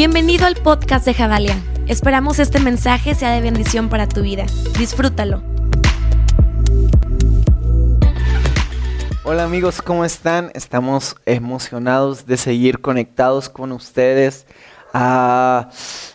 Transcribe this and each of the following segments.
Bienvenido al podcast de Javalia. Esperamos este mensaje sea de bendición para tu vida. Disfrútalo. Hola amigos, ¿cómo están? Estamos emocionados de seguir conectados con ustedes. Ah,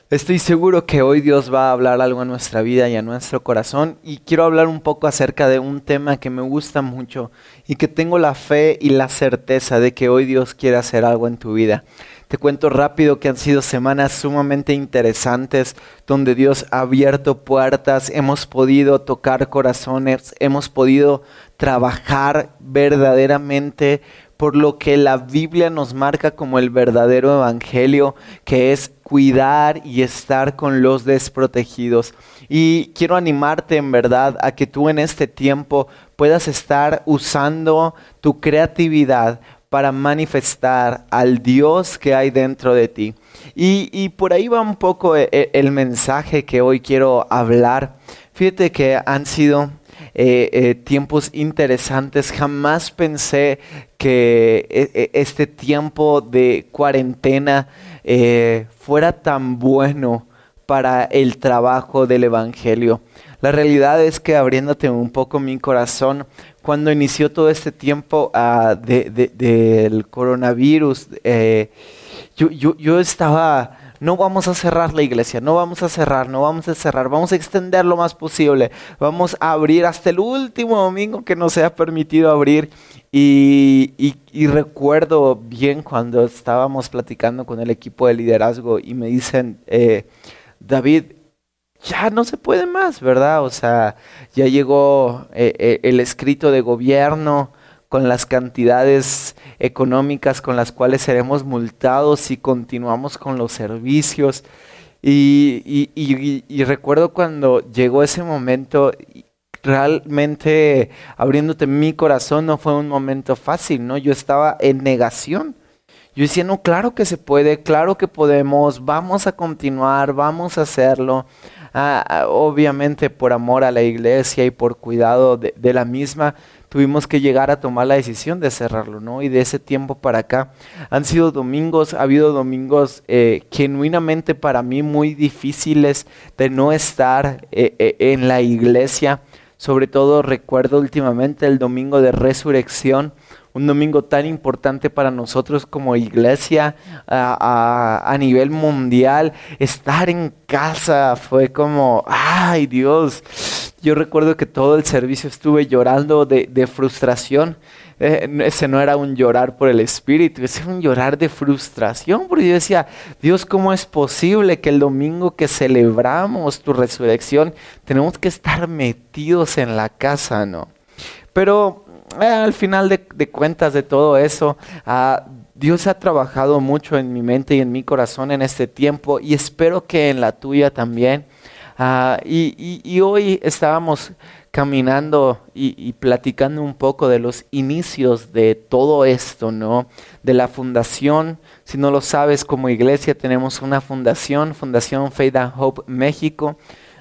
estoy seguro que hoy Dios va a hablar algo a nuestra vida y a nuestro corazón y quiero hablar un poco acerca de un tema que me gusta mucho y que tengo la fe y la certeza de que hoy Dios quiere hacer algo en tu vida. Te cuento rápido que han sido semanas sumamente interesantes donde Dios ha abierto puertas, hemos podido tocar corazones, hemos podido trabajar verdaderamente por lo que la Biblia nos marca como el verdadero evangelio, que es cuidar y estar con los desprotegidos. Y quiero animarte en verdad a que tú en este tiempo puedas estar usando tu creatividad para manifestar al Dios que hay dentro de ti. Y, por ahí va un poco el, e, el, mensaje que hoy quiero hablar. Fíjate que han sido eh, eh, tiempos interesantes. Jamás pensé que e, e, este tiempo de cuarentena eh, fuera tan bueno para el trabajo del Evangelio. La realidad es que abriéndote un poco mi corazón, cuando inició todo este tiempo uh, del coronavirus, eh, yo, yo, yo, estaba, no vamos a cerrar la iglesia, no vamos a cerrar, no vamos a cerrar, vamos a extender lo más posible, vamos a abrir hasta el último domingo que nos sea permitido abrir. Y, y, recuerdo bien cuando estábamos platicando con el equipo de liderazgo y me dicen, eh, David, ya no se puede más, ¿verdad? O sea, ya llegó eh, eh, el escrito de gobierno con las cantidades económicas con las cuales seremos multados si continuamos con los servicios. Y, y recuerdo cuando llegó ese momento, realmente abriéndote mi corazón no fue un momento fácil, ¿no? Yo estaba en negación. Yo decía, no, claro que se puede, claro que podemos, vamos a continuar, vamos a hacerlo. Ah, ah, obviamente por amor a la iglesia y por cuidado de, la misma, tuvimos que llegar a tomar la decisión de cerrarlo, ¿no? Y de ese tiempo para acá han sido domingos, ha habido domingos eh, genuinamente para mí muy difíciles de no estar eh, eh, en la iglesia. Sobre todo recuerdo últimamente el domingo de resurrección un domingo tan importante para nosotros como iglesia a, nivel mundial. Estar en casa fue como, ay Dios, yo recuerdo que todo el servicio estuve llorando de, frustración. Eh, ese no era un llorar por el espíritu, ese era un llorar de frustración, porque yo decía, Dios, ¿cómo es posible que el domingo que celebramos tu resurrección tenemos que estar metidos en la casa, no? Pero eh, al final de, cuentas de todo eso, ah, Dios ha trabajado mucho en mi mente y en mi corazón en este tiempo y espero que en la tuya también. Ah, y, hoy estábamos caminando y, y, platicando un poco de los inicios de todo esto, ¿no? De la fundación. Si no lo sabes, como iglesia tenemos una fundación, Fundación Faith and Hope México.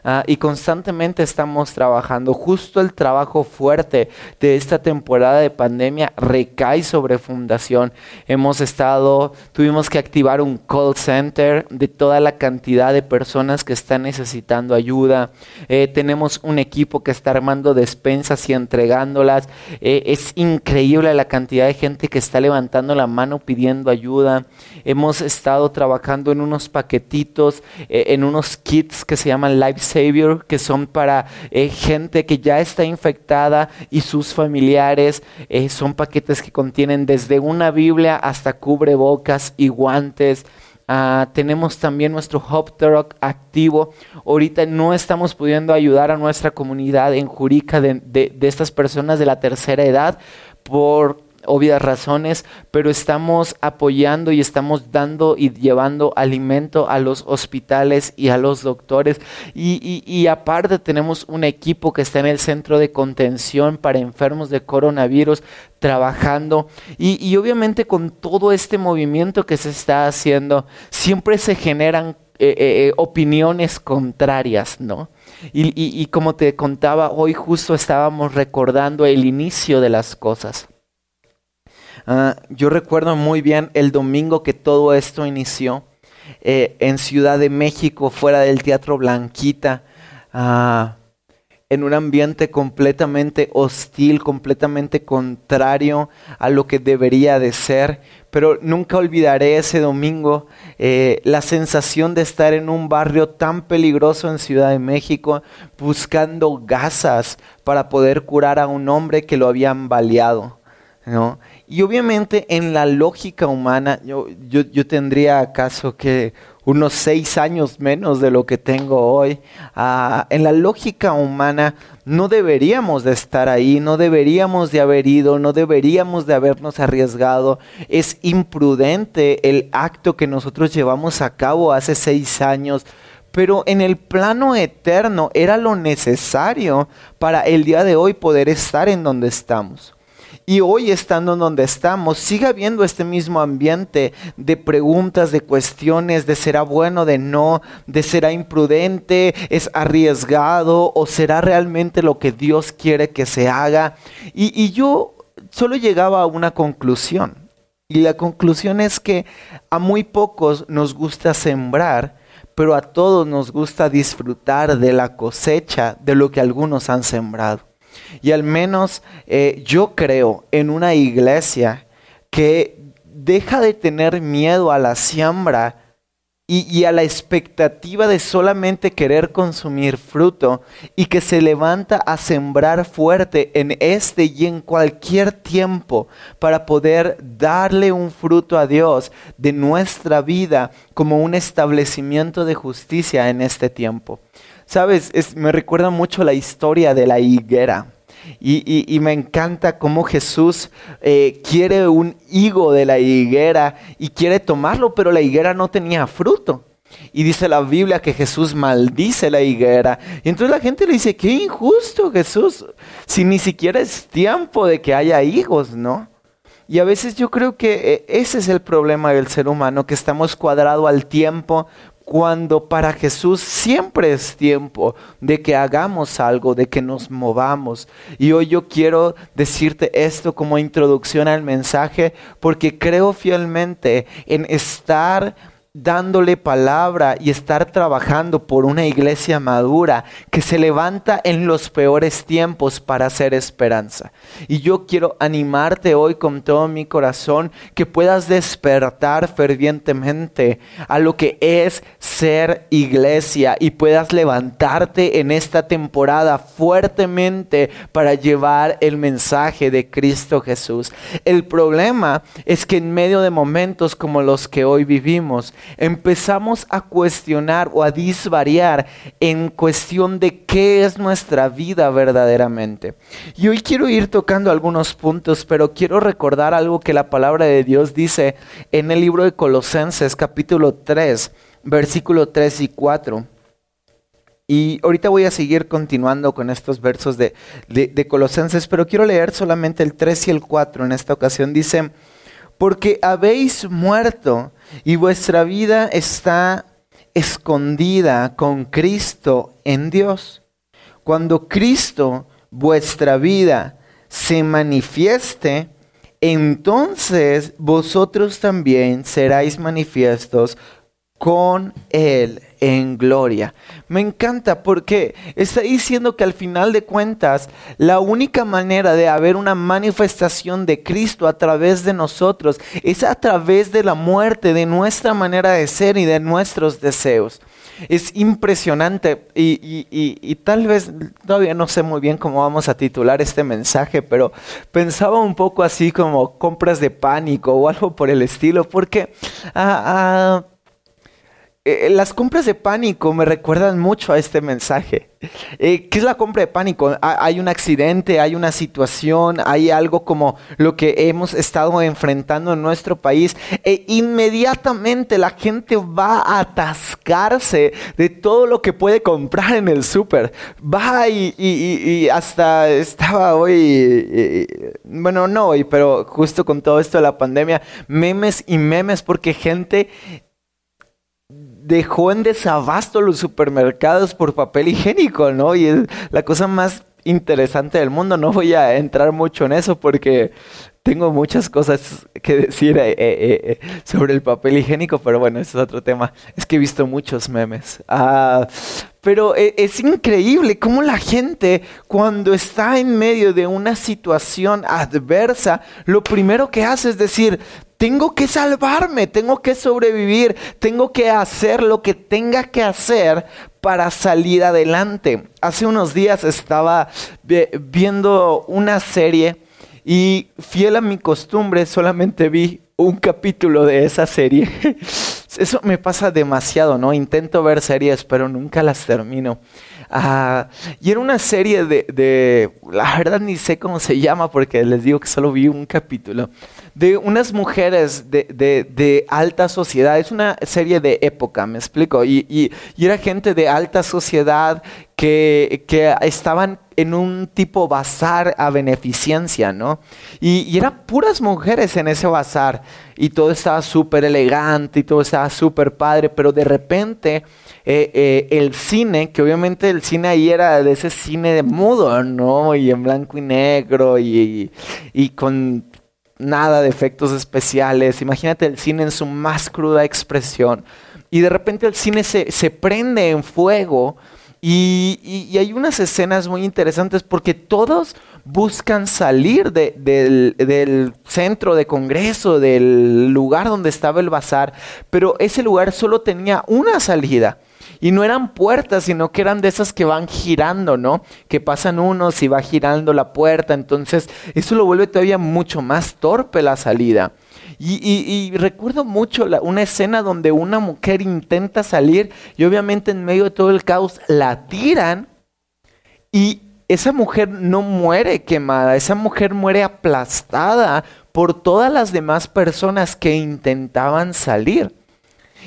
Ah, y constantemente estamos trabajando. Justo el trabajo fuerte de esta temporada de pandemia recae sobre fundación. Hemos estado, tuvimos que activar un call center de toda la cantidad de personas que están necesitando ayuda. Eh, tenemos un equipo que está armando despensas y entregándolas. Eh, es increíble la cantidad de gente que está levantando la mano pidiendo ayuda. Hemos estado trabajando en unos paquetitos, eh, en unos kits que se llaman Life Savior, que son para eh, gente que ya está infectada y sus familiares. Eh, son paquetes que contienen desde una Biblia hasta cubrebocas y guantes. Ah, tenemos también nuestro Hop Truck activo. Ahorita no estamos pudiendo ayudar a nuestra comunidad en Jurica de, de estas personas de la tercera edad por obvias razones, pero estamos apoyando y estamos dando y llevando alimento a los hospitales y a los doctores. Y, aparte tenemos un equipo que está en el centro de contención para enfermos de coronavirus trabajando. Y, obviamente con todo este movimiento que se está haciendo, siempre se generan eh, eh, eh, opiniones contrarias, ¿no? Y, y, como te contaba, hoy justo estábamos recordando el inicio de las cosas. Ah, yo recuerdo muy bien el domingo que todo esto inició. eh, en Ciudad de México, fuera del Teatro Blanquita, ah, en un ambiente completamente hostil, completamente contrario a lo que debería de ser. Pero nunca olvidaré ese domingo eh, la sensación de estar en un barrio tan peligroso en Ciudad de México buscando gasas para poder curar a un hombre que lo habían baleado. ¿no? Y obviamente en la lógica humana, yo, yo, tendría acaso que unos seis años menos de lo que tengo hoy. Ah, en la lógica humana no deberíamos de estar ahí, no deberíamos de haber ido, no deberíamos de habernos arriesgado. Es imprudente el acto que nosotros llevamos a cabo hace seis años. Pero en el plano eterno era lo necesario para el día de hoy poder estar en donde estamos. Y hoy estando en donde estamos, sigue habiendo este mismo ambiente de preguntas, de cuestiones, de será bueno, de no, de será imprudente, es arriesgado o será realmente lo que Dios quiere que se haga. Y, y yo solo llegaba a una conclusión. Y la conclusión es que a muy pocos nos gusta sembrar, pero a todos nos gusta disfrutar de la cosecha de lo que algunos han sembrado. Y al menos eh, yo creo en una iglesia que deja de tener miedo a la siembra y, a la expectativa de solamente querer consumir fruto y que se levanta a sembrar fuerte en este y en cualquier tiempo para poder darle un fruto a Dios de nuestra vida como un establecimiento de justicia en este tiempo. Sabes, me recuerda mucho la historia de la higuera. Y, me encanta cómo Jesús eh, quiere un higo de la higuera y quiere tomarlo, pero la higuera no tenía fruto. Y dice la Biblia que Jesús maldice la higuera. Y entonces la gente le dice, qué injusto Jesús, si ni siquiera es tiempo de que haya higos, ¿no? Y a veces yo creo que eh, ese es el problema del ser humano, que estamos cuadrados al tiempo cuando para Jesús siempre es tiempo de que hagamos algo, de que nos movamos. Y hoy yo quiero decirte esto como introducción al mensaje porque creo fielmente en estar dándole palabra y estar trabajando por una iglesia madura que se levanta en los peores tiempos para hacer esperanza. Y yo quiero animarte hoy con todo mi corazón que puedas despertar fervientemente a lo que es ser iglesia y puedas levantarte en esta temporada fuertemente para llevar el mensaje de Cristo Jesús. El problema es que en medio de momentos como los que hoy vivimos, empezamos a cuestionar o a disvariar en cuestión de qué es nuestra vida verdaderamente. Y hoy quiero ir tocando algunos puntos, pero quiero recordar algo que la palabra de Dios dice en el libro de Colosenses capítulo 3, versículo 3 y 4. Y ahorita voy a seguir continuando con estos versos de, de, Colosenses, pero quiero leer solamente el 3 y el 4 en esta ocasión. Dice, porque habéis muerto y vuestra vida está escondida con Cristo en Dios. Cuando Cristo, vuestra vida, se manifieste, entonces vosotros también seráis manifiestos con Él en gloria. Me encanta porque está diciendo que al final de cuentas la única manera de haber una manifestación de Cristo a través de nosotros es a través de la muerte de nuestra manera de ser y de nuestros deseos. Es impresionante y, y tal vez todavía no sé muy bien cómo vamos a titular este mensaje, pero pensaba un poco así como compras de pánico o algo por el estilo, porque... ah, ah eh, las compras de pánico me recuerdan mucho a este mensaje. Eh, ¿Qué es la compra de pánico? Hay un accidente, hay una situación, hay algo como lo que hemos estado enfrentando en nuestro país e inmediatamente la gente va a atascarse de todo lo que puede comprar en el súper. Va y, hasta estaba hoy, bueno, no hoy, pero justo con todo esto de la pandemia, memes y memes porque gente dejó en desabasto los supermercados por papel higiénico, ¿no? Y es la cosa más interesante del mundo. No voy a entrar mucho en eso porque tengo muchas cosas que decir eh, eh, sobre el papel higiénico, pero bueno, ese es otro tema. Es que he visto muchos memes. Ah, pero es increíble cómo la gente cuando está en medio de una situación adversa, lo primero que hace es decir, tengo que salvarme, tengo que sobrevivir, tengo que hacer lo que tenga que hacer para salir adelante. Hace unos días estaba viendo una serie y fiel a mi costumbre solamente vi un capítulo de esa serie. Eso me pasa demasiado, ¿no? Intento ver series, pero nunca las termino. Ah, y era una serie de, de, la verdad ni sé cómo se llama porque les digo que solo vi un capítulo, de unas mujeres de, de alta sociedad. Es una serie de época, me explico. Y, y, y era gente de alta sociedad que, que, estaban en un tipo bazar a beneficencia, ¿no? Y, y eran puras mujeres en ese bazar y todo estaba súper elegante y todo estaba súper padre, pero de repente eh, eh, el cine, que obviamente el cine ahí era de ese cine de mudo, ¿no? Y en blanco y negro y, y con nada de efectos especiales. Imagínate el cine en su más cruda expresión. Y de repente el cine se, se prende en fuego. Y, y, hay unas escenas muy interesantes porque todos buscan salir de, del, del, centro de congreso, del lugar donde estaba el bazar, pero ese lugar solo tenía una salida. Y no eran puertas, sino que eran de esas que van girando, ¿no? Que pasan unos y va girando la puerta. Entonces, eso lo vuelve todavía mucho más torpe la salida. Y, recuerdo mucho una escena donde una mujer intenta salir y obviamente en medio de todo el caos la tiran y esa mujer no muere quemada, esa mujer muere aplastada por todas las demás personas que intentaban salir.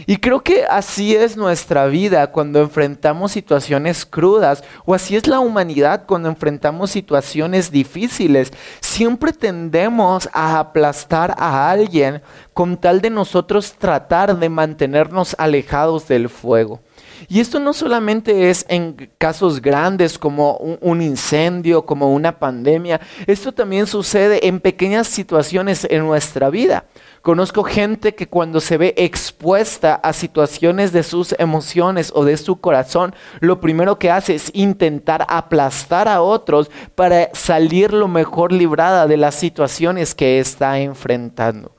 Y creo que así es nuestra vida cuando enfrentamos situaciones crudas o así es la humanidad cuando enfrentamos situaciones difíciles. Siempre tendemos a aplastar a alguien con tal de nosotros tratar de mantenernos alejados del fuego. Y esto no solamente es en casos grandes como un, incendio, como una pandemia, esto también sucede en pequeñas situaciones en nuestra vida. Conozco gente que cuando se ve expuesta a situaciones de sus emociones o de su corazón, lo primero que hace es intentar aplastar a otros para salir lo mejor librada de las situaciones que está enfrentando.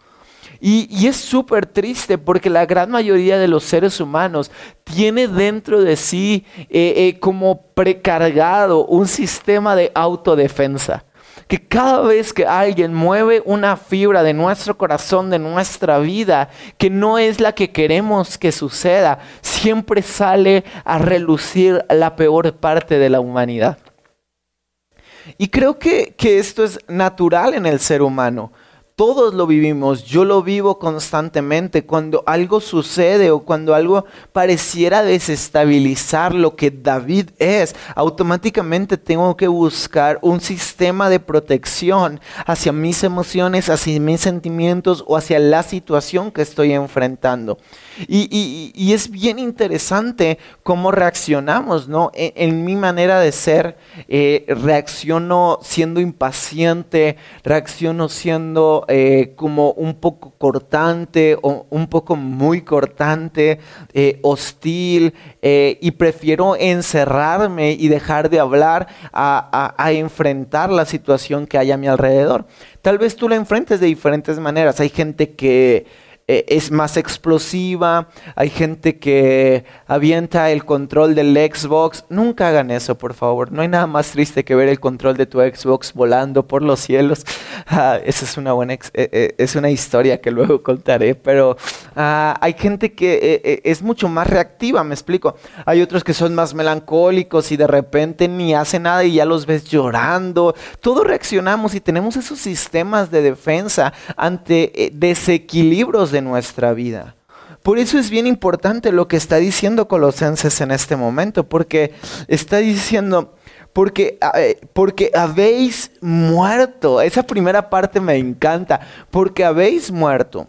Y, es súper triste porque la gran mayoría de los seres humanos tiene dentro de sí eh, eh, como precargado un sistema de autodefensa que cada vez que alguien mueve una fibra de nuestro corazón, de nuestra vida, que no es la que queremos que suceda, siempre sale a relucir la peor parte de la humanidad. Y creo que, que esto es natural en el ser humano. Todos lo vivimos, yo lo vivo constantemente. Cuando algo sucede o cuando algo pareciera desestabilizar lo que David es, automáticamente tengo que buscar un sistema de protección hacia mis emociones, hacia mis sentimientos o hacia la situación que estoy enfrentando. Y, es bien interesante cómo reaccionamos, ¿no? E, en, mi manera de ser, eh, reacciono siendo impaciente, reacciono siendo eh, como un poco cortante o un poco muy cortante, eh, hostil, y prefiero encerrarme y dejar de hablar a, a enfrentar la situación que hay a mi alrededor. Tal vez tú la enfrentes de diferentes maneras. Hay gente que eh, es más explosiva, hay gente que avienta el control del Xbox. Nunca hagan eso, por favor. No hay nada más triste que ver el control de tu Xbox volando por los cielos. Ah, esa es una buena, eh, eh, es una historia que luego contaré, pero ah, hay gente que es mucho más reactiva, me explico. Hay otros que son más melancólicos y de repente ni hacen nada y ya los ves llorando. Todos reaccionamos y tenemos esos sistemas de defensa ante desequilibrios de nuestra vida. Por eso es bien importante lo que está diciendo Colosenses en este momento, porque está diciendo, porque, eh, porque habéis muerto. Esa primera parte me encanta, porque habéis muerto.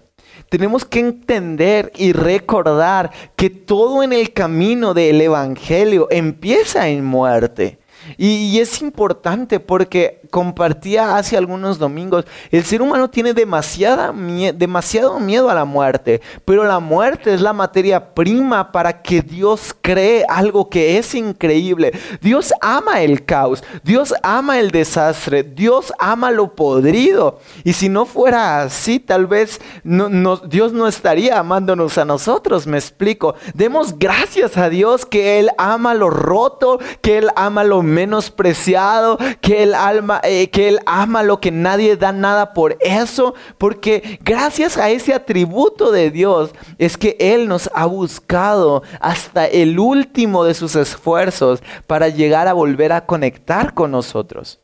Tenemos que entender y recordar que todo en el camino del Evangelio empieza en muerte. Y, es importante porque compartía hace algunos domingos, el ser humano tiene demasiada demasiado miedo a la muerte, pero la muerte es la materia prima para que Dios cree algo que es increíble. Dios ama el caos, Dios ama el desastre, Dios ama lo podrido. Y si no fuera así, tal vez Dios no estaría amándonos a nosotros, me explico. Demos gracias a Dios que Él ama lo roto, que Él ama lo menospreciado, que Él, alma, eh, que él ama lo que nadie da nada por eso, porque gracias a ese atributo de Dios es que Él nos ha buscado hasta el último de sus esfuerzos para llegar a volver a conectar con nosotros.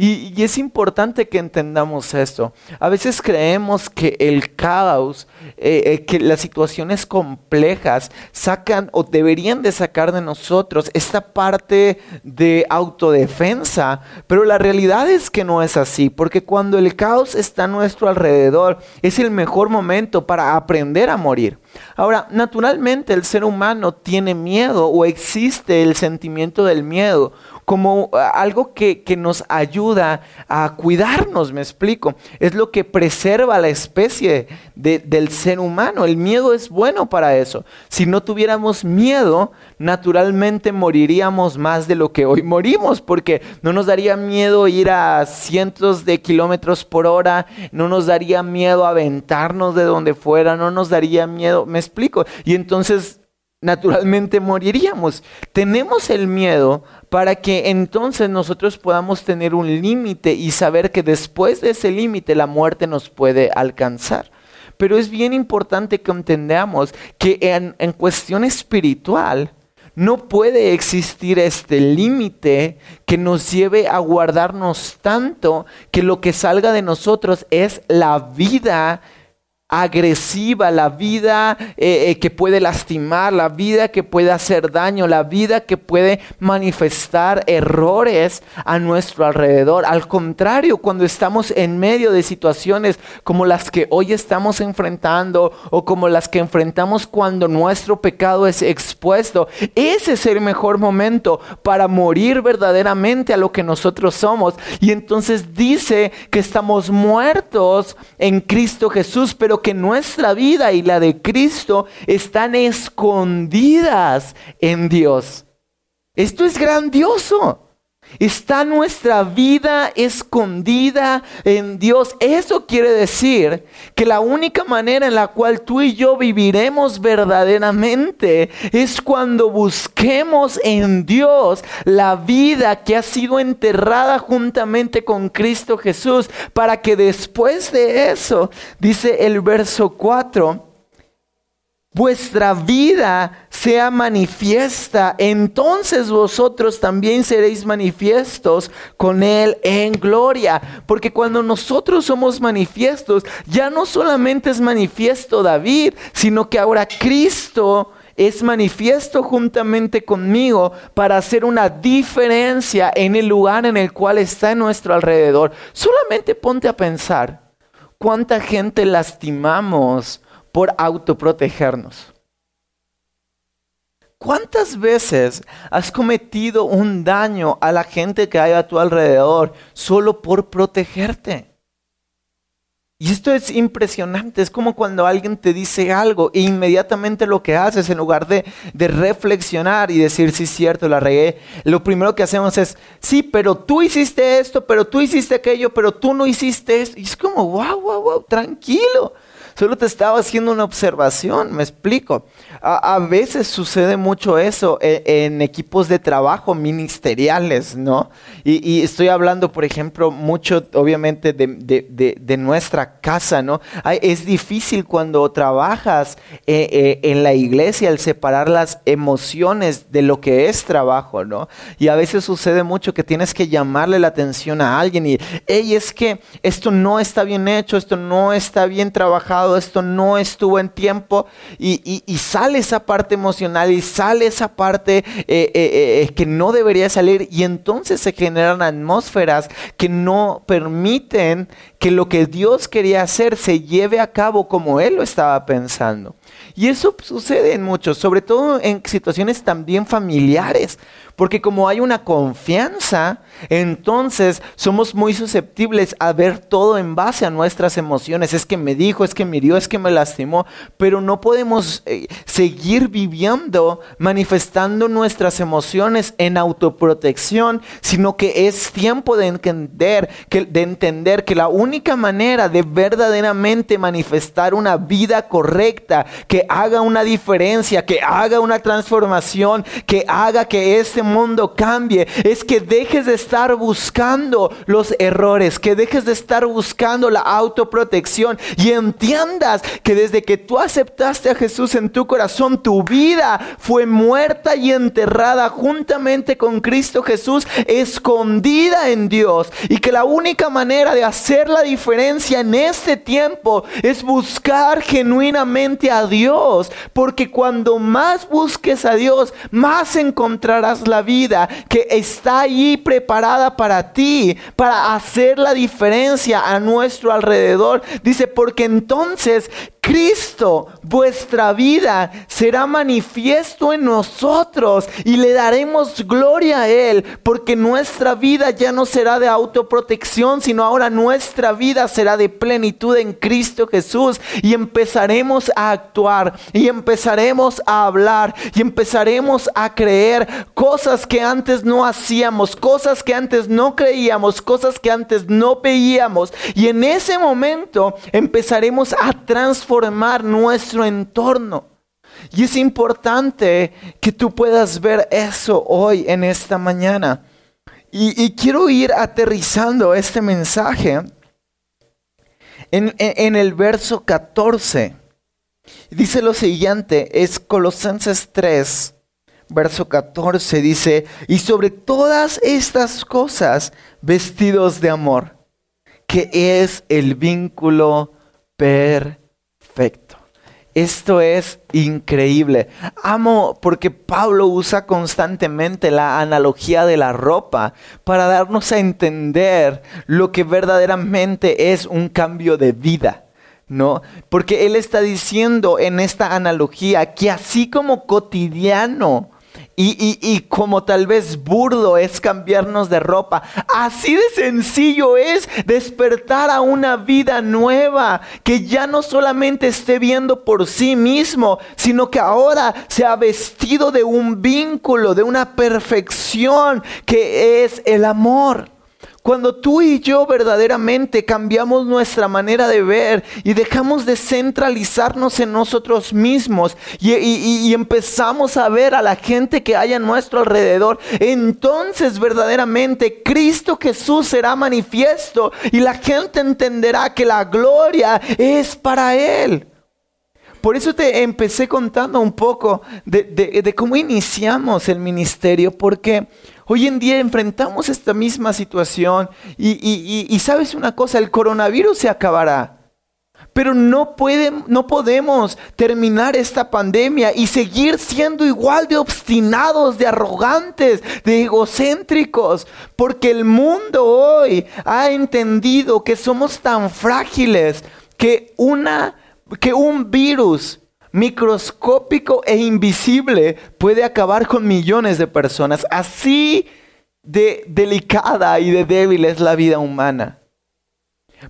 Y, es importante que entendamos esto. A veces creemos que el caos, eh, eh, que las situaciones complejas sacan o deberían de sacar de nosotros esta parte de autodefensa, pero la realidad es que no es así, porque cuando el caos está a nuestro alrededor, es el mejor momento para aprender a morir. Ahora, naturalmente el ser humano tiene miedo o existe el sentimiento del miedo como algo que, nos ayuda a cuidarnos, me explico. Es lo que preserva la especie del ser humano. El miedo es bueno para eso. Si no tuviéramos miedo, naturalmente moriríamos más de lo que hoy morimos, porque no nos daría miedo ir a cientos de kilómetros por hora, no nos daría miedo aventarnos de donde fuera, no nos daría miedo, me explico. Y entonces naturalmente moriríamos. Tenemos el miedo para que entonces nosotros podamos tener un límite y saber que después de ese límite la muerte nos puede alcanzar. Pero es bien importante que entendamos que en, cuestión espiritual, no puede existir este límite que nos lleve a guardarnos tanto que lo que salga de nosotros es la vida agresiva, la vida eh, eh, que puede lastimar, la vida que puede hacer daño, la vida que puede manifestar errores a nuestro alrededor. Al contrario, cuando estamos en medio de situaciones como las que hoy estamos enfrentando o como las que enfrentamos cuando nuestro pecado es expuesto, ese es el mejor momento para morir verdaderamente a lo que nosotros somos. Y entonces dice que estamos muertos en Cristo Jesús, pero que nuestra vida y la de Cristo están escondidas en Dios. Esto es grandioso. Está nuestra vida escondida en Dios. Eso quiere decir que la única manera en la cual tú y yo viviremos verdaderamente es cuando busquemos en Dios la vida que ha sido enterrada juntamente con Cristo Jesús para que después de eso, dice el verso 4, vuestra vida sea manifiesta, entonces vosotros también seréis manifiestos con Él en gloria. Porque cuando nosotros somos manifiestos, ya no solamente es manifiesto David, sino que ahora Cristo es manifiesto juntamente conmigo para hacer una diferencia en el lugar en el cual está en nuestro alrededor. Solamente ponte a pensar cuánta gente lastimamos por autoprotegernos. ¿Cuántas veces has cometido un daño a la gente que hay a tu alrededor solo por protegerte? Y esto es impresionante, es como cuando alguien te dice algo e inmediatamente lo que haces, en lugar de, de reflexionar y decir, sí, cierto, la regué, lo primero que hacemos es, sí, pero tú hiciste esto, pero tú hiciste aquello, pero tú no hiciste esto. Y es como, wow, wow, wow, tranquilo. Solo te estaba haciendo una observación, me explico. A, veces sucede mucho eso e, en, equipos de trabajo ministeriales, ¿no? Y, estoy hablando, por ejemplo, mucho, obviamente, de, nuestra casa, ¿no? es difícil cuando trabajas eh, eh, en la iglesia el separar las emociones de lo que es trabajo, ¿no? Y a veces sucede mucho que tienes que llamarle la atención a alguien y, hey, es que esto no está bien hecho, esto no está bien trabajado esto no estuvo en tiempo y, sale esa parte emocional y sale esa parte eh, eh, eh, que no debería salir y entonces se generan atmósferas que no permiten que lo que Dios quería hacer se lleve a cabo como Él lo estaba pensando. Y eso sucede en muchos, sobre todo en situaciones también familiares. Porque como hay una confianza, entonces somos muy susceptibles a ver todo en base a nuestras emociones. Es que me dijo, es que me hirió, es que me lastimó, pero no podemos eh, seguir viviendo manifestando nuestras emociones en autoprotección, sino que es tiempo de entender que, de entender que la única manera de verdaderamente manifestar una vida correcta, que haga una diferencia, que haga una transformación, que haga que este mundo cambie, es que dejes de estar buscando los errores, que dejes de estar buscando la autoprotección y entiendas que desde que tú aceptaste a Jesús en tu corazón, tu vida fue muerta y enterrada juntamente con Cristo Jesús, escondida en Dios. Y que la única manera de hacer la diferencia en este tiempo es buscar genuinamente a Dios. Porque cuando más busques a Dios, más encontrarás la vida que está ahí preparada para ti, para hacer la diferencia a nuestro alrededor. Dice, porque entonces Cristo, vuestra vida, será manifiesto en nosotros y le daremos gloria a Él, porque nuestra vida ya no será de autoprotección, sino ahora nuestra vida será de plenitud en Cristo Jesús y empezaremos a actuar y empezaremos a hablar y empezaremos a creer cosas que antes no hacíamos, cosas que antes no creíamos, cosas que antes no veíamos. Y en ese momento empezaremos a transformar nuestro entorno. Y es importante que tú puedas ver eso hoy en esta mañana. Y, quiero ir aterrizando este mensaje en, en el verso 14. Dice lo siguiente, es Colosenses 3, verso 14, dice, y sobre todas estas cosas vestidos de amor, que es el vínculo perfecto esto es increíble. Amo porque Pablo usa constantemente la analogía de la ropa para darnos a entender lo que verdaderamente es un cambio de vida. ¿No? Porque él está diciendo en esta analogía que así como cotidiano y, como tal vez burdo es cambiarnos de ropa. Así de sencillo es despertar a una vida nueva que ya no solamente esté viendo por sí mismo, sino que ahora se ha vestido de un vínculo, de una perfección que es el amor. Cuando tú y yo verdaderamente cambiamos nuestra manera de ver y dejamos de centralizarnos en nosotros mismos y, empezamos a ver a la gente que hay a nuestro alrededor, entonces verdaderamente Cristo Jesús será manifiesto y la gente entenderá que la gloria es para Él. Por eso te empecé contando un poco de, de cómo iniciamos el ministerio, porque Hoy en día enfrentamos esta misma situación y, sabes una cosa, el coronavirus se acabará. Pero no, no podemos terminar esta pandemia y seguir siendo igual de obstinados, de arrogantes, de egocéntricos, porque el mundo hoy ha entendido que somos tan frágiles que, una, que un virus microscópico e invisible puede acabar con millones de personas. Así de delicada y de débil es la vida humana.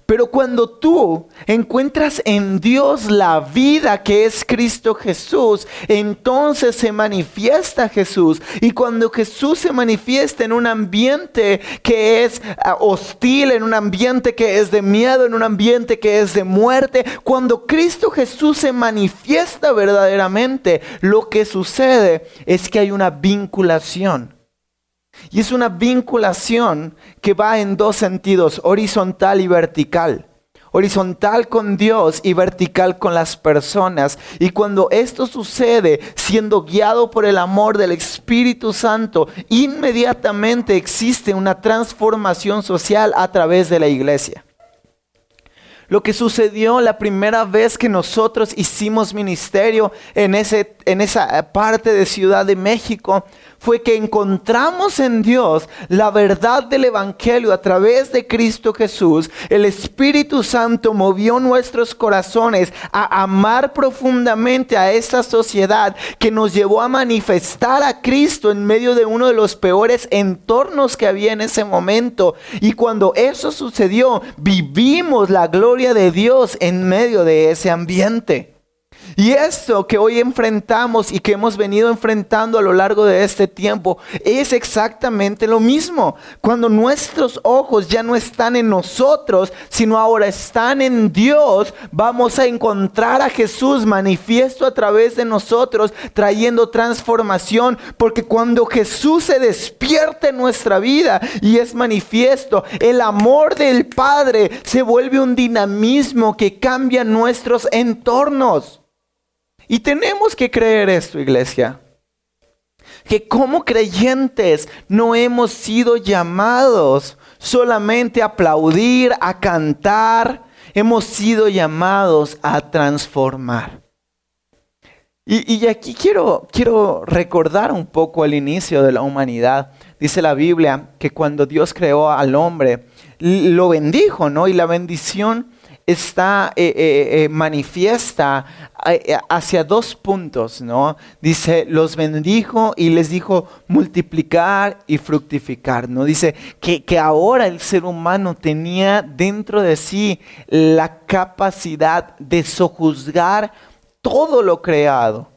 Pero cuando tú encuentras en Dios la vida que es Cristo Jesús, entonces se manifiesta Jesús. Y cuando Jesús se manifiesta en un ambiente que es ah, hostil, en un ambiente que es de miedo, en un ambiente que es de muerte, cuando Cristo Jesús se manifiesta verdaderamente, lo que sucede es que hay una vinculación y es una vinculación que va en dos sentidos, horizontal y vertical. Horizontal con Dios y vertical con las personas. Y cuando esto sucede, siendo guiado por el amor del Espíritu Santo, inmediatamente existe una transformación social a través de la iglesia. Lo que sucedió la primera vez que nosotros hicimos ministerio en, ese, en esa parte de Ciudad de México fue que encontramos en Dios la verdad del Evangelio a través de Cristo Jesús. El Espíritu Santo movió nuestros corazones a amar profundamente a esta sociedad que nos llevó a manifestar a Cristo en medio de uno de los peores entornos que había en ese momento. Y cuando eso sucedió, vivimos la gloria de Dios en medio de ese ambiente. Y esto que hoy enfrentamos y que hemos venido enfrentando a lo largo de este tiempo es exactamente lo mismo. Cuando nuestros ojos ya no están en nosotros, sino ahora están en Dios, vamos a encontrar a Jesús manifiesto a través de nosotros, trayendo transformación. Porque cuando Jesús se despierta en nuestra vida y es manifiesto, el amor del Padre se vuelve un dinamismo que cambia nuestros entornos. Y tenemos que creer esto, iglesia. Que como creyentes no hemos sido llamados solamente a aplaudir, a cantar, hemos sido llamados a transformar. Y, aquí quiero, quiero recordar un poco el inicio de la humanidad. Dice la Biblia que cuando Dios creó al hombre, lo bendijo, ¿no? Y la bendición está eh, eh, eh, manifiesta hacia dos puntos, ¿no? Dice, los bendijo y les dijo multiplicar y fructificar, ¿no? Dice que, que ahora el ser humano tenía dentro de sí la capacidad de sojuzgar todo lo creado.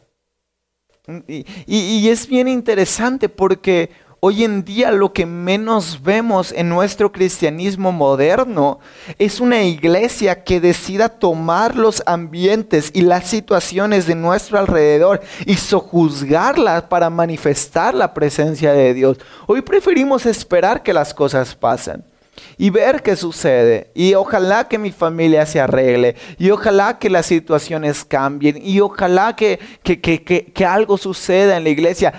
y, y es bien interesante porque Hoy en día lo que menos vemos en nuestro cristianismo moderno es una iglesia que decida tomar los ambientes y las situaciones de nuestro alrededor y sojuzgarlas para manifestar la presencia de Dios. Hoy preferimos esperar que las cosas pasen y ver qué sucede. Y ojalá que mi familia se arregle. Y ojalá que las situaciones cambien. Y ojalá que, que, que, que algo suceda en la iglesia.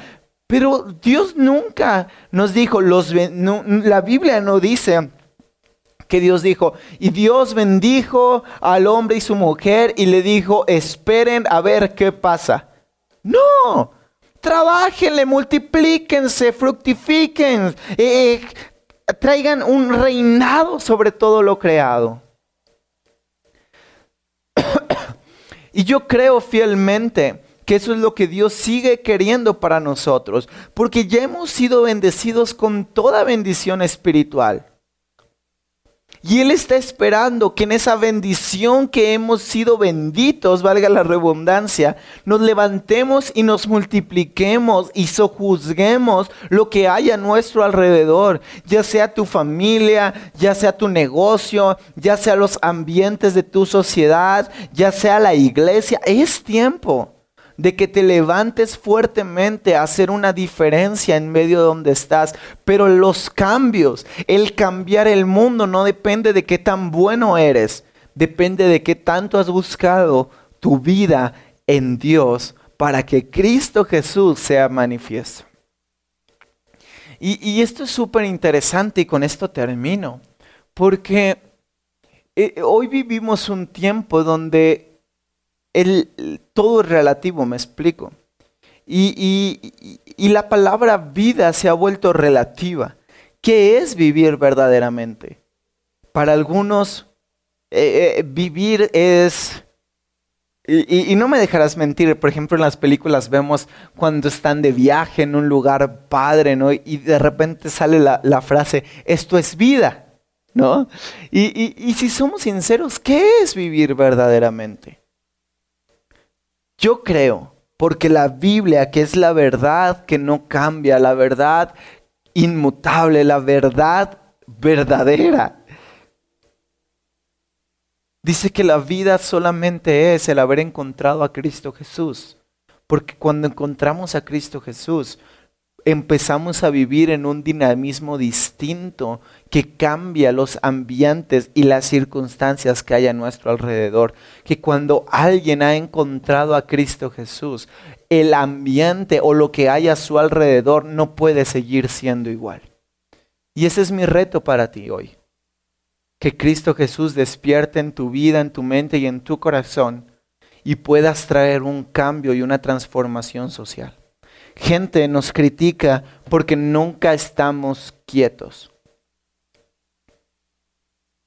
Pero Dios nunca nos dijo, la Biblia no dice que Dios dijo, y Dios bendijo al hombre y su mujer y le dijo, esperen a ver qué pasa. No, trabajenle, multiplíquense, fructifiquen, eh, traigan un reinado sobre todo lo creado. y yo creo fielmente eso es lo que Dios sigue queriendo para nosotros, porque ya hemos sido bendecidos con toda bendición espiritual. Y Él está esperando que en esa bendición que hemos sido benditos, valga la redundancia, nos levantemos y nos multipliquemos y sojuzguemos lo que hay a nuestro alrededor, ya sea tu familia, ya sea tu negocio, ya sea los ambientes de tu sociedad, ya sea la iglesia. Es tiempo de que te levantes fuertemente a hacer una diferencia en medio de donde estás. Pero los cambios, el cambiar el mundo no depende de qué tan bueno eres, depende de qué tanto has buscado tu vida en Dios para que Cristo Jesús sea manifiesto. Y, esto es súper interesante y con esto termino, porque eh, hoy vivimos un tiempo donde el, todo es relativo, me explico. Y, la palabra vida se ha vuelto relativa. ¿Qué es vivir verdaderamente? Para algunos, eh, eh, vivir es... Y, no me dejarás mentir, por ejemplo, en las películas vemos cuando están de viaje en un lugar padre, ¿no? Y de repente sale la, la frase, esto es vida, ¿no? y si somos sinceros, ¿qué es vivir verdaderamente? Yo creo, porque la Biblia, que es la verdad que no cambia, la verdad inmutable, la verdad verdadera, dice que la vida solamente es el haber encontrado a Cristo Jesús. Porque cuando encontramos a Cristo Jesús, empezamos a vivir en un dinamismo distinto que cambia los ambientes y las circunstancias que hay a nuestro alrededor. Que cuando alguien ha encontrado a Cristo Jesús, el ambiente o lo que hay a su alrededor no puede seguir siendo igual. Y ese es mi reto para ti hoy. que Cristo Jesús despierte en tu vida, en tu mente y en tu corazón y puedas traer un cambio y una transformación social. Gente nos critica porque nunca estamos quietos.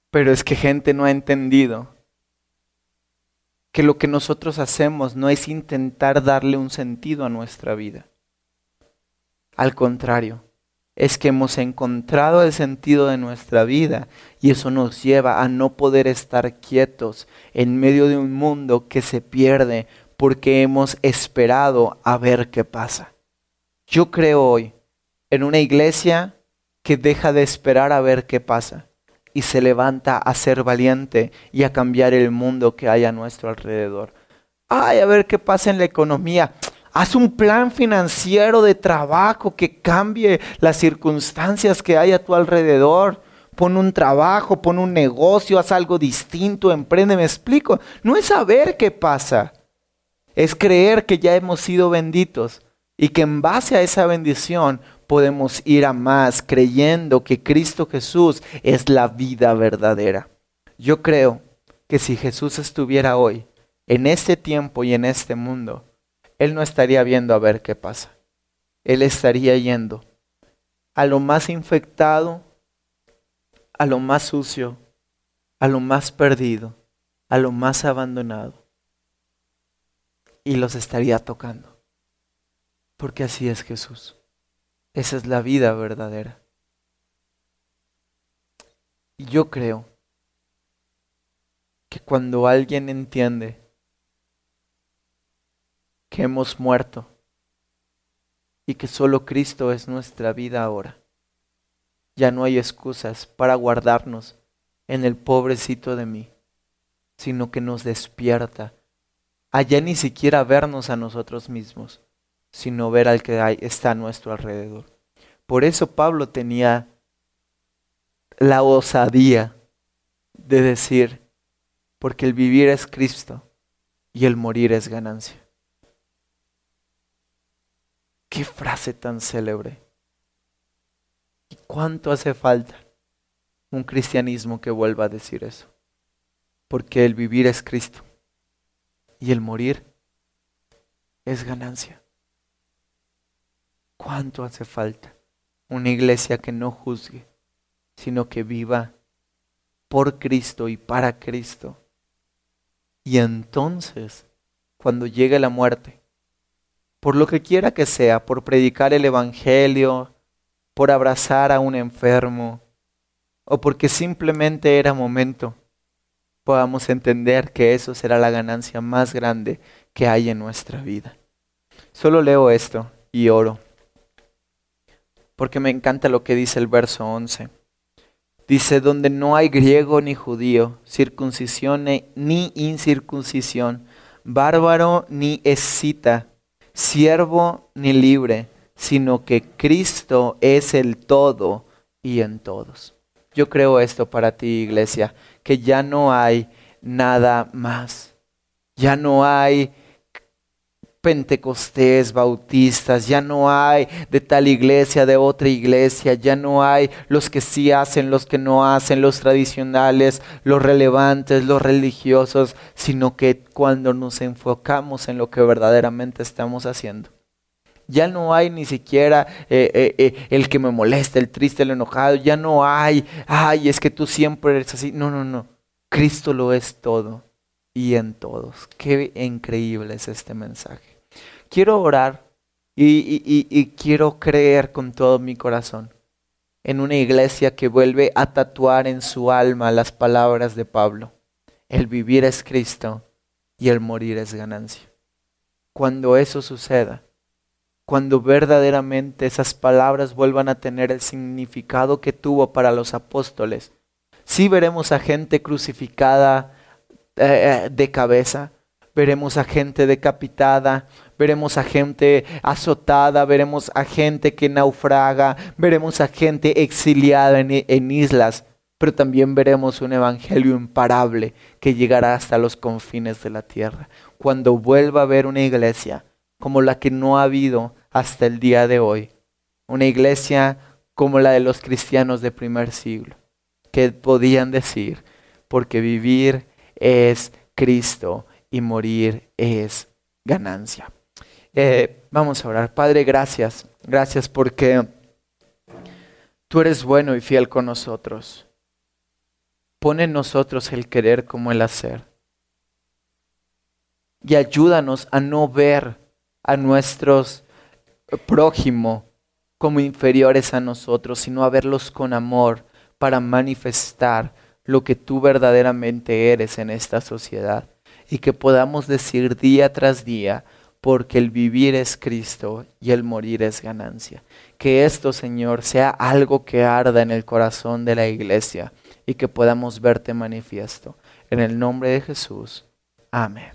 Pero es que gente no ha entendido que lo que nosotros hacemos no es intentar darle un sentido a nuestra vida. Al contrario, es que hemos encontrado el sentido de nuestra vida y eso nos lleva a no poder estar quietos en medio de un mundo que se pierde porque hemos esperado a ver qué pasa. Yo creo hoy en una iglesia que deja de esperar a ver qué pasa y se levanta a ser valiente y a cambiar el mundo que hay a nuestro alrededor. Ay, a ver qué pasa en la economía. Haz un plan financiero de trabajo que cambie las circunstancias que hay a tu alrededor. Pon un trabajo, pon un negocio, haz algo distinto, emprende, me explico. No es saber qué pasa, es creer que ya hemos sido benditos y que en base a esa bendición podemos ir a más creyendo que Cristo Jesús es la vida verdadera. Yo creo que si Jesús estuviera hoy, en este tiempo y en este mundo, él no estaría viendo a ver qué pasa. Él estaría yendo a lo más infectado, a lo más sucio, a lo más perdido, a lo más abandonado. Y los estaría tocando. Porque así es Jesús. Esa es la vida verdadera. Y yo creo que cuando alguien entiende que hemos muerto y que solo Cristo es nuestra vida ahora. Ya no hay excusas para guardarnos en el pobrecito de mí, sino que nos despierta allá ni siquiera vernos a nosotros mismos, sino ver al que hay, está a nuestro alrededor. Por eso Pablo tenía la osadía de decir, porque el vivir es Cristo y el morir es ganancia. Qué frase tan célebre. ¿Y cuánto hace falta un cristianismo que vuelva a decir eso? Porque el vivir es Cristo y el morir es ganancia. ¿Cuánto hace falta una iglesia que no juzgue, sino que viva por Cristo y para Cristo? Y entonces, cuando llegue la muerte, por lo que quiera que sea, por predicar el Evangelio, por abrazar a un enfermo, o porque simplemente era momento, podamos entender que eso será la ganancia más grande que hay en nuestra vida. Solo leo esto y oro, porque me encanta lo que dice el verso 11. Dice, donde no hay griego ni judío, circuncisión ni incircuncisión, bárbaro ni escita, siervo ni libre, sino que Cristo es el todo y en todos. Yo creo esto para ti, iglesia, que ya no hay nada más. Ya no hay pentecostés, bautistas, ya no hay de tal iglesia, de otra iglesia, ya no hay los que sí hacen, los que no hacen, los tradicionales, los relevantes, los religiosos, sino que cuando nos enfocamos en lo que verdaderamente estamos haciendo. Ya no hay ni siquiera eh, eh, eh, el que me molesta, el triste, el enojado. Ya no hay, ay, es que tú siempre eres así. No, no, no. Cristo lo es todo y en todos. Qué increíble es este mensaje quiero orar y, quiero creer con todo mi corazón en una iglesia que vuelve a tatuar en su alma las palabras de Pablo. El vivir es Cristo y el morir es ganancia. Cuando eso suceda, cuando verdaderamente esas palabras vuelvan a tener el significado que tuvo para los apóstoles, sí veremos a gente crucificada eh, eh, de cabeza, veremos a gente decapitada, veremos a gente azotada, veremos a gente que naufraga, veremos a gente exiliada en, islas, pero también veremos un evangelio imparable que llegará hasta los confines de la tierra. Cuando vuelva a haber una iglesia como la que no ha habido hasta el día de hoy, una iglesia como la de los cristianos de primer siglo, que podían decir, porque vivir es Cristo y morir es ganancia. Eh, vamos a orar. Padre, gracias. Gracias porque tú eres bueno y fiel con nosotros. Pone en nosotros el querer como el hacer. Y ayúdanos a no ver a nuestros prójimo como inferiores a nosotros, sino a verlos con amor para manifestar lo que tú verdaderamente eres en esta sociedad. Y que podamos decir día tras día, porque el vivir es Cristo y el morir es ganancia. Que esto, Señor, sea algo que arda en el corazón de la iglesia y que podamos verte manifiesto. En el nombre de Jesús. Amén.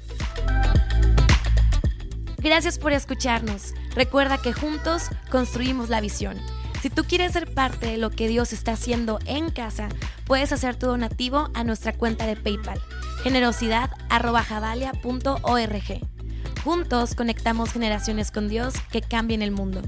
Gracias por escucharnos. Recuerda que juntos construimos la visión. Si tú quieres ser parte de lo que Dios está haciendo en casa, puedes hacer tu donativo a nuestra cuenta de PayPal, generosidad.javalia.org. Juntos conectamos generaciones con Dios que cambien el mundo.